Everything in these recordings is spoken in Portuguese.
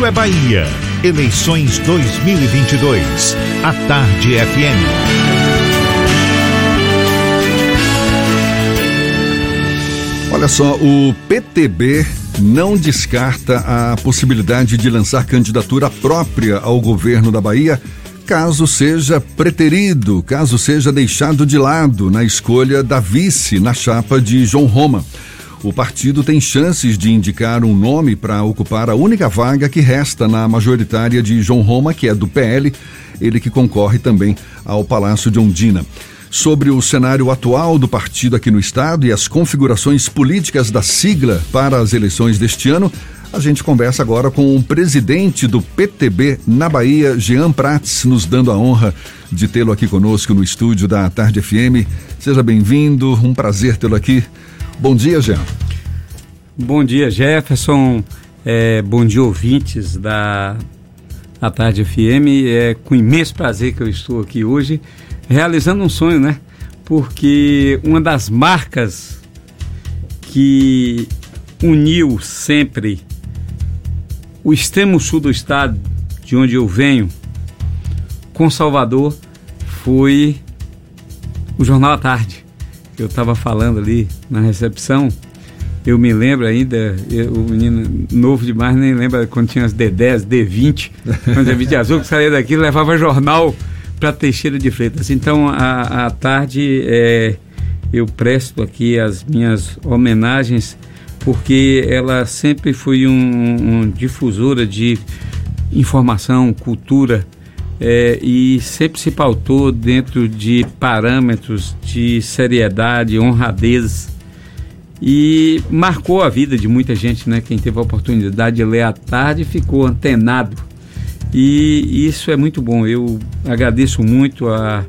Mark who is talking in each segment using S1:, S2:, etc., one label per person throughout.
S1: Isso é Bahia. Eleições 2022. A Tarde FM.
S2: Olha só, o PTB não descarta a possibilidade de lançar candidatura própria ao governo da Bahia, caso seja preterido, caso seja deixado de lado na escolha da vice na chapa de João Roma. O partido tem chances de indicar um nome para ocupar a única vaga que resta na majoritária de João Roma, que é do PL, ele que concorre também ao Palácio de Ondina sobre o cenário atual do partido aqui no estado e as configurações políticas da sigla para as eleições deste ano. A gente conversa agora com o presidente do PTB na Bahia, Jean Prats, nos dando a honra de tê-lo aqui conosco no estúdio da Tarde FM. Seja bem-vindo, um prazer tê-lo aqui. Bom dia, Jean.
S3: Bom dia, Jefferson. É, bom dia, ouvintes da a Tarde FM. É com imenso prazer que eu estou aqui hoje realizando um sonho, né? Porque uma das marcas que uniu sempre o extremo sul do estado, de onde eu venho, com Salvador, foi o Jornal à Tarde. Eu estava falando ali na recepção, eu me lembro ainda, eu, o menino novo demais nem lembra quando tinha as D10, D20, quando a D20 azul, que saía daqui levava jornal para Teixeira de Freitas. Então, à, à tarde, é, eu presto aqui as minhas homenagens, porque ela sempre foi um, um difusora de informação, cultura, é, e sempre se pautou dentro de parâmetros de seriedade, honradez, e marcou a vida de muita gente, né? Quem teve a oportunidade de ler à tarde ficou antenado e isso é muito bom. Eu agradeço muito a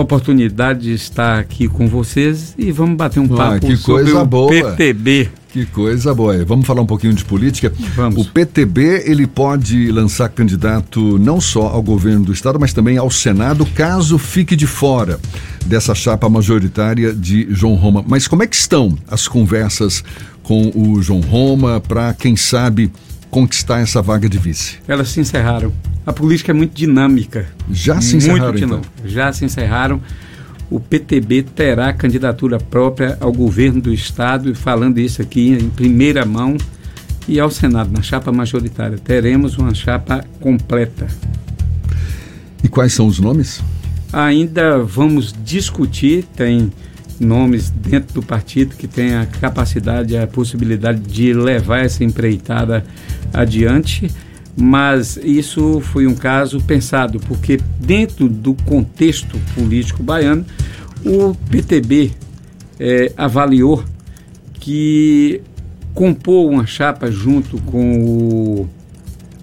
S3: oportunidade de estar aqui com vocês e vamos bater um papo
S2: que
S3: sobre
S2: coisa
S3: o
S2: boa.
S3: PTB.
S2: Que coisa boa. Vamos falar um pouquinho de política.
S3: Vamos.
S2: O PTB ele pode lançar candidato não só ao governo do estado, mas também ao Senado, caso fique de fora dessa chapa majoritária de João Roma. Mas como é que estão as conversas com o João Roma para quem sabe conquistar essa vaga de vice?
S3: Elas se encerraram. A política é muito dinâmica.
S2: Já se encerraram,
S3: muito
S2: então?
S3: Já se encerraram. O PTB terá candidatura própria ao governo do Estado, e falando isso aqui em primeira mão, e ao Senado, na chapa majoritária. Teremos uma chapa completa.
S2: E quais são os nomes?
S3: Ainda vamos discutir, tem nomes dentro do partido que têm a capacidade, a possibilidade de levar essa empreitada adiante, mas isso foi um caso pensado, porque dentro do contexto político baiano, o PTB é, avaliou que compor uma chapa junto com o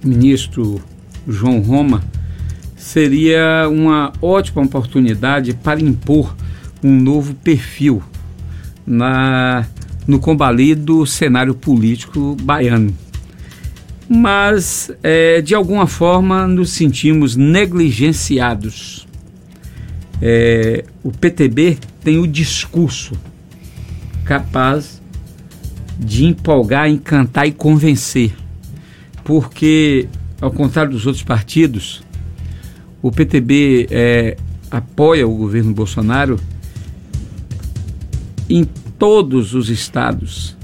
S3: ministro João Roma seria uma ótima oportunidade para impor um novo perfil na, no combalido cenário político baiano. Mas, é, de alguma forma, nos sentimos negligenciados. É, o PTB tem o discurso capaz de empolgar, encantar e convencer. Porque, ao contrário dos outros partidos, o PTB é, apoia o governo Bolsonaro em todos os estados.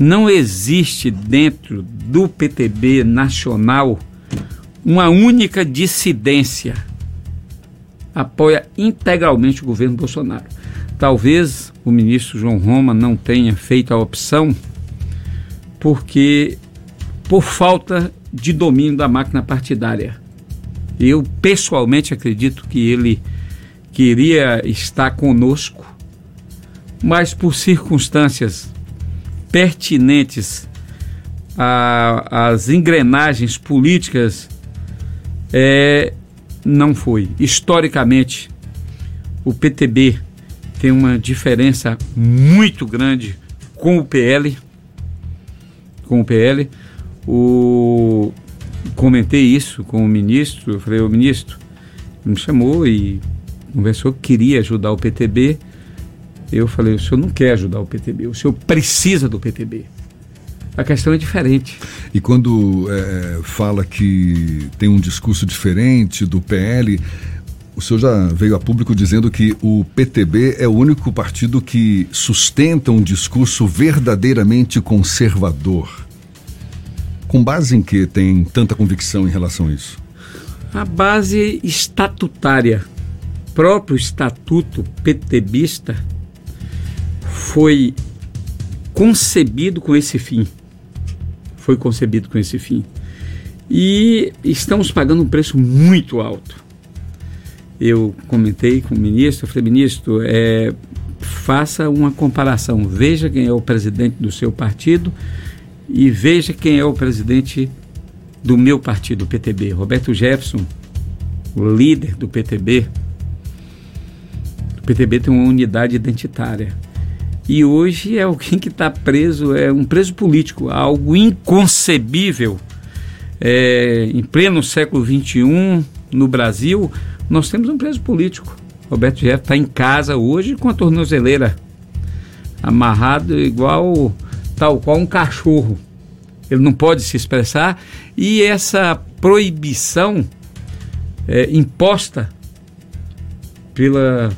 S3: Não existe dentro do PTB nacional uma única dissidência. Apoia integralmente o governo Bolsonaro. Talvez o ministro João Roma não tenha feito a opção porque por falta de domínio da máquina partidária. Eu pessoalmente acredito que ele queria estar conosco mas por circunstâncias pertinentes às engrenagens políticas, é, não foi. Historicamente, o PTB tem uma diferença muito grande com o PL. Com o PL. O, comentei isso com o ministro. Eu falei, o ministro me chamou e conversou que queria ajudar o PTB eu falei, o senhor não quer ajudar o PTB, o senhor precisa do PTB. a questão é diferente.
S2: E quando é, fala que tem um discurso diferente do PL, o senhor já veio a público dizendo que o PTB é o único partido que sustenta um discurso verdadeiramente conservador. Com base em que tem tanta convicção em relação a isso?
S3: A base estatutária, próprio estatuto PTBista, foi concebido com esse fim. Foi concebido com esse fim. E estamos pagando um preço muito alto. Eu comentei com o ministro, eu falei, ministro, é, faça uma comparação. Veja quem é o presidente do seu partido e veja quem é o presidente do meu partido, o PTB. Roberto Jefferson, o líder do PTB. O PTB tem uma unidade identitária e hoje é alguém que está preso, é um preso político, algo inconcebível. É, em pleno século XXI, no Brasil, nós temos um preso político. Roberto Jefferson está em casa hoje com a tornozeleira amarrado igual tal qual um cachorro. Ele não pode se expressar e essa proibição é, imposta pela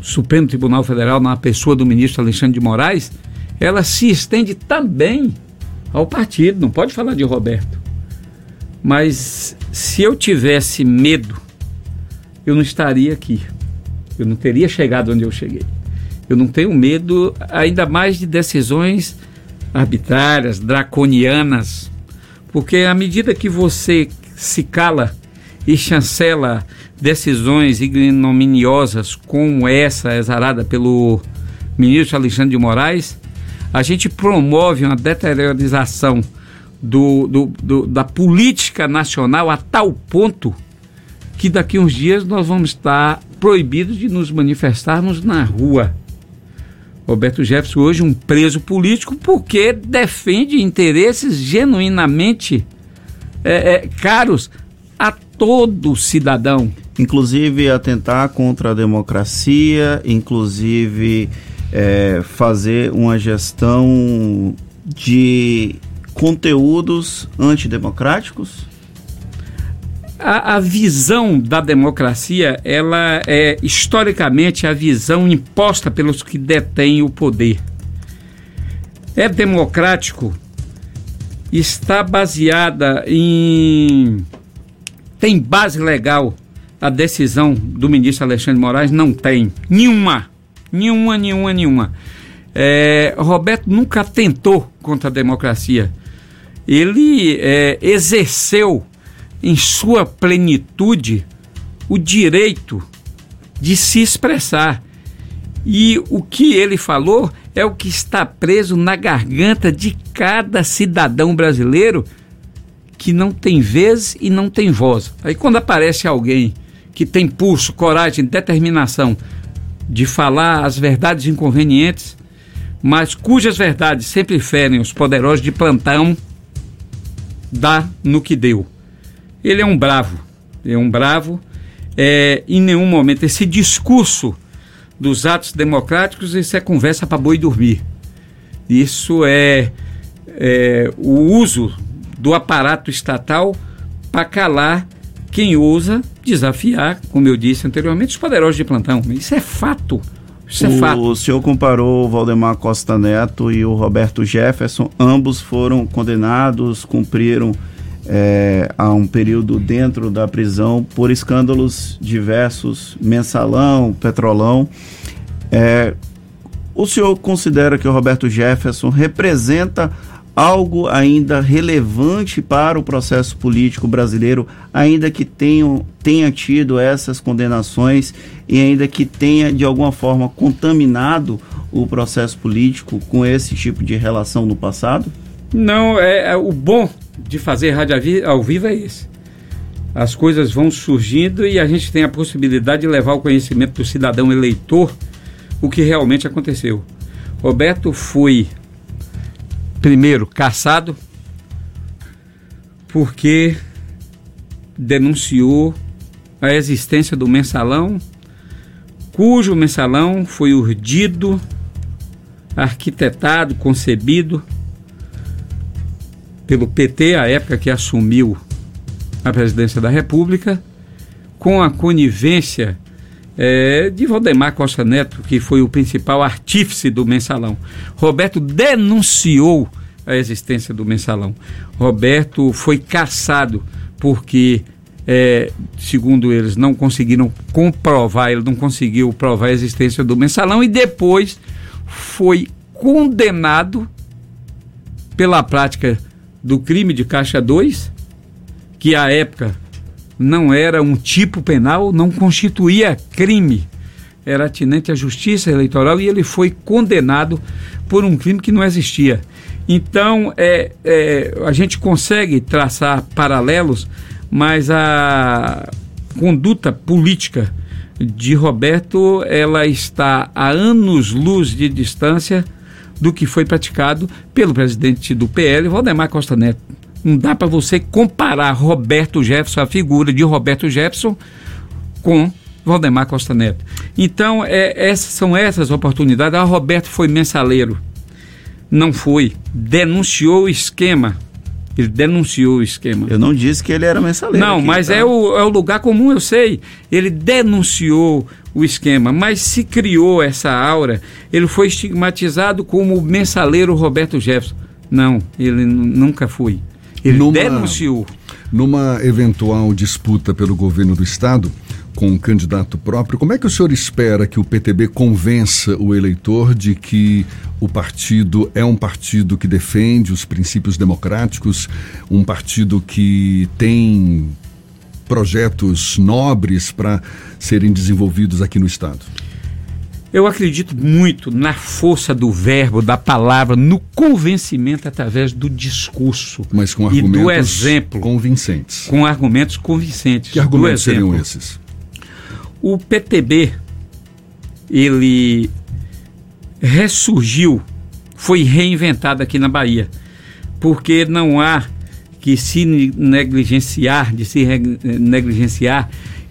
S3: Supremo Tribunal Federal, na pessoa do ministro Alexandre de Moraes, ela se estende também ao partido. Não pode falar de Roberto. Mas se eu tivesse medo, eu não estaria aqui. Eu não teria chegado onde eu cheguei. Eu não tenho medo, ainda mais de decisões arbitrárias, draconianas, porque à medida que você se cala e chancela decisões ignominiosas como essa exarada pelo ministro Alexandre de Moraes, a gente promove uma deteriorização do, do, do, da política nacional a tal ponto que daqui uns dias nós vamos estar proibidos de nos manifestarmos na rua. Roberto Jefferson hoje um preso político porque defende interesses genuinamente é, é, caros a todo cidadão
S4: inclusive atentar contra a democracia, inclusive é, fazer uma gestão de conteúdos antidemocráticos?
S3: A, a, visão da democracia, ela é historicamente a visão imposta pelos que detêm o poder. É democrático, está baseada em. Tem base legal a decisão do ministro Alexandre Moraes não tem nenhuma, nenhuma, nenhuma, nenhuma. É, Roberto nunca tentou contra a democracia. Ele é, exerceu em sua plenitude o direito de se expressar. E o que ele falou é o que está preso na garganta de cada cidadão brasileiro que não tem vez e não tem voz. Aí quando aparece alguém que tem pulso, coragem, determinação de falar as verdades inconvenientes, mas cujas verdades sempre ferem os poderosos de plantão, dá no que deu. Ele é um bravo, é um bravo. É, em nenhum momento esse discurso dos atos democráticos, isso é conversa para boi dormir. Isso é, é o uso do aparato estatal para calar quem ousa desafiar, como eu disse anteriormente, os poderosos de plantão. Isso é fato. Isso é
S4: o,
S3: fato.
S4: O senhor comparou o Valdemar Costa Neto e o Roberto Jefferson. Ambos foram condenados, cumpriram é, há um período dentro da prisão por escândalos diversos, mensalão, petrolão. É, o senhor considera que o Roberto Jefferson representa algo ainda relevante para o processo político brasileiro, ainda que tenham, tenha tido essas condenações e ainda que tenha de alguma forma contaminado o processo político com esse tipo de relação no passado?
S3: Não, é, é o bom de fazer rádio ao vivo é esse. As coisas vão surgindo e a gente tem a possibilidade de levar o conhecimento do cidadão eleitor o que realmente aconteceu. Roberto foi primeiro, caçado, porque denunciou a existência do mensalão, cujo mensalão foi urdido, arquitetado, concebido pelo PT, a época que assumiu a presidência da República, com a conivência é, de Valdemar Costa Neto, que foi o principal artífice do mensalão. Roberto denunciou a existência do mensalão. Roberto foi caçado porque, é, segundo eles, não conseguiram comprovar, ele não conseguiu provar a existência do mensalão e depois foi condenado pela prática do crime de caixa 2, que à época não era um tipo penal, não constituía crime. Era atinente à justiça eleitoral e ele foi condenado por um crime que não existia. Então, é, é, a gente consegue traçar paralelos, mas a conduta política de Roberto, ela está a anos-luz de distância do que foi praticado pelo presidente do PL, Valdemar Costa Neto. Não dá para você comparar Roberto Jefferson, a figura de Roberto Jefferson, com Valdemar Costa Neto. Então, é, essas são essas oportunidades. Ah, Roberto foi mensaleiro. Não foi. Denunciou o esquema. Ele denunciou o esquema.
S4: Eu não disse que ele era mensaleiro.
S3: Não,
S4: aqui,
S3: mas
S4: tá?
S3: é, o, é o lugar comum, eu sei. Ele denunciou o esquema, mas se criou essa aura, ele foi estigmatizado como o mensaleiro Roberto Jefferson. Não, ele nunca foi. Ele
S2: Numa-
S3: denunciou.
S2: Numa eventual disputa pelo governo do estado com um candidato próprio, como é que o senhor espera que o PTB convença o eleitor de que o partido é um partido que defende os princípios democráticos, um partido que tem projetos nobres para serem desenvolvidos aqui no estado?
S3: Eu acredito muito na força do verbo, da palavra, no convencimento através do discurso
S2: Mas com
S3: e
S2: argumentos
S3: do exemplo,
S2: convincentes.
S3: com argumentos convincentes.
S2: Que argumentos seriam esses?
S3: O PTB, ele ressurgiu, foi reinventado aqui na Bahia, porque não há que se negligenciar, de se reg- negligenciar,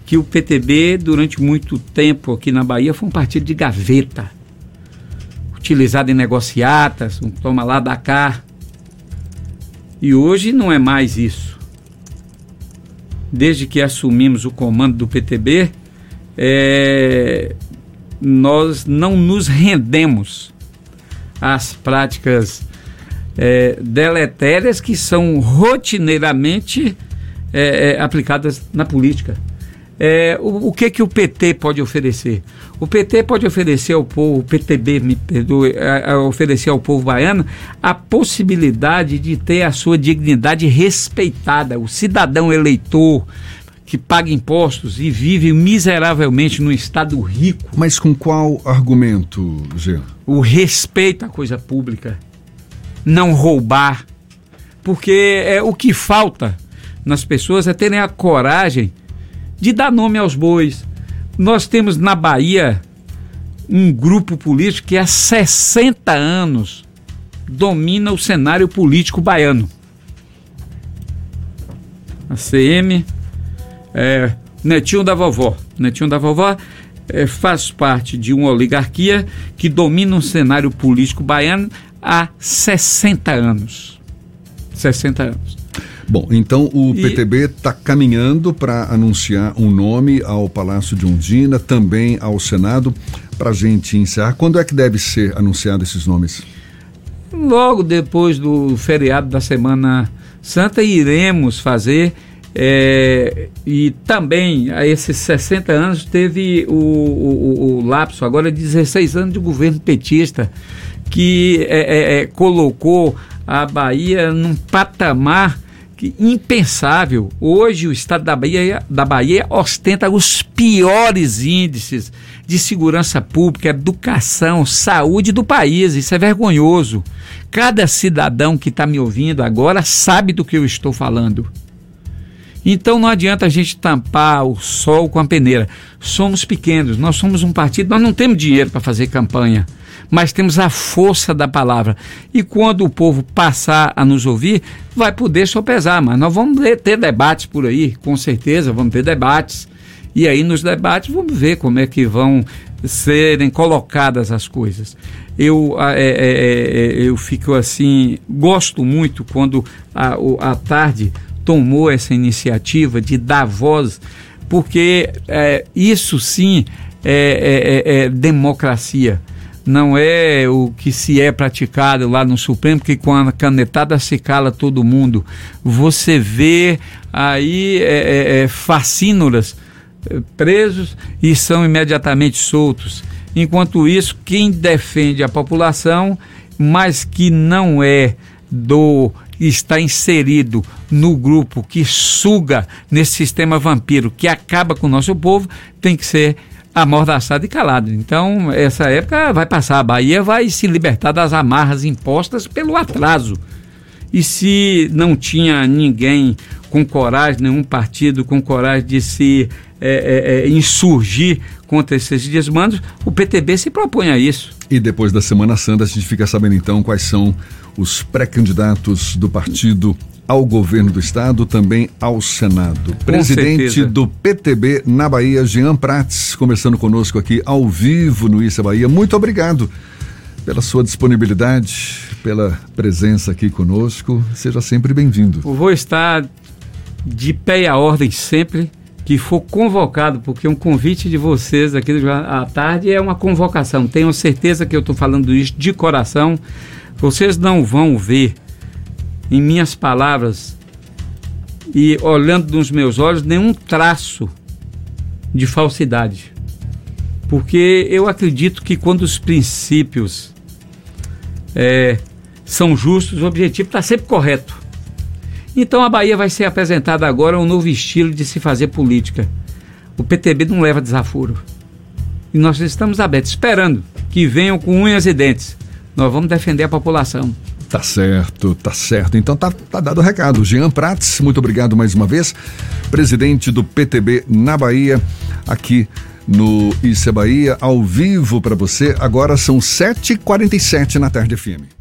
S3: que o PTB, durante muito tempo aqui na Bahia, foi um partido de gaveta, utilizado em negociatas, um toma lá, dá cá. E hoje não é mais isso. Desde que assumimos o comando do PTB, é, nós não nos rendemos às práticas é, deletérias que são rotineiramente é, é, aplicadas na política. É, o, o que que o PT pode oferecer? O PT pode oferecer ao povo, o PTB, me perdoe, a- a oferecer ao povo baiano a possibilidade de ter a sua dignidade respeitada. O cidadão eleitor que paga impostos e vive miseravelmente num estado rico,
S2: Mas com qual argumento, Gê?
S3: o respeito à coisa pública, não roubar, porque é o que falta nas pessoas é terem a coragem de dar nome aos bois. Nós temos na Bahia um grupo político que há 60 anos domina o cenário político baiano. A CM, é, Netinho da Vovó. Netinho da Vovó é, faz parte de uma oligarquia que domina o cenário político baiano há 60 anos. 60 anos.
S2: Bom, então o
S3: E-
S2: PTB está caminhando para anunciar um nome ao Palácio de Undina, também ao Senado, para a gente encerrar. Quando é que deve ser anunciado esses nomes?
S3: Logo depois do feriado da Semana Santa, iremos fazer. é, e também, a esses 60 anos, teve o, o, o- lapso, agora 16 anos de governo petista, que é, é, é, colocou a Bahia num patamar que, impensável. Hoje, o estado da Bahia, da Bahia ostenta os piores índices de segurança pública, educação, saúde do país. Isso é vergonhoso. Cada cidadão que está me ouvindo agora sabe do que eu estou falando. Então não adianta a gente tampar o sol com a peneira. Somos pequenos, nós somos um partido, nós não temos dinheiro para fazer campanha, mas temos a força da palavra. E quando o povo passar a nos ouvir, vai poder sopesar, mas nós vamos ter- debates por aí, com certeza, vamos ter debates. E aí nos debates vamos ver como é que vão serem colocadas as coisas. Eu, é, é, é, eu fico assim, gosto muito quando a tarde tomou essa iniciativa de dar voz, porque é, isso sim é, é, é, democracia. Não é o que se é praticado lá no Supremo, que com a canetada se cala todo mundo. Você vê aí é, fascínoras presos e são imediatamente soltos. Enquanto isso, quem defende a população, mas que não é do está inserido no grupo que suga nesse sistema vampiro que acaba com o nosso povo, tem que ser amordaçado e calado. Então, essa época vai passar. A Bahia vai se libertar das amarras impostas pelo atraso. E se não tinha ninguém com coragem, nenhum partido com coragem de se é, é, é, insurgir contra esses desmandos, o PTB se propõe a isso.
S2: E depois da Semana Santa, a gente fica sabendo então quais são os pré-candidatos do partido ao governo do estado, também ao Senado. Com Presidente certeza. do PTB na Bahia, Jean Prates, conversando conosco aqui ao vivo no Issa Bahia. Muito obrigado pela sua disponibilidade, pela presença aqui conosco. Seja sempre bem-vindo.
S3: Vou estar de pé e a ordem sempre que for convocado, porque um convite de vocês aqui à tarde é uma convocação. Tenho certeza que eu estou falando isso de coração. Vocês não vão ver em minhas palavras e olhando nos meus olhos nenhum traço de falsidade. Porque eu acredito que quando os princípios é, são justos, o objetivo está sempre correto. Então a Bahia vai ser apresentada agora um novo estilo de se fazer política. O PTB não leva desaforo. E nós estamos abertos, esperando que venham com unhas e dentes. Nós vamos defender a população.
S2: Tá certo, tá certo. Então tá, tá dado o recado. Jean Prats, muito obrigado mais uma vez. Presidente do PTB na Bahia, aqui no Isso é Bahia, ao vivo para você. Agora são 7h47 na tarde FM.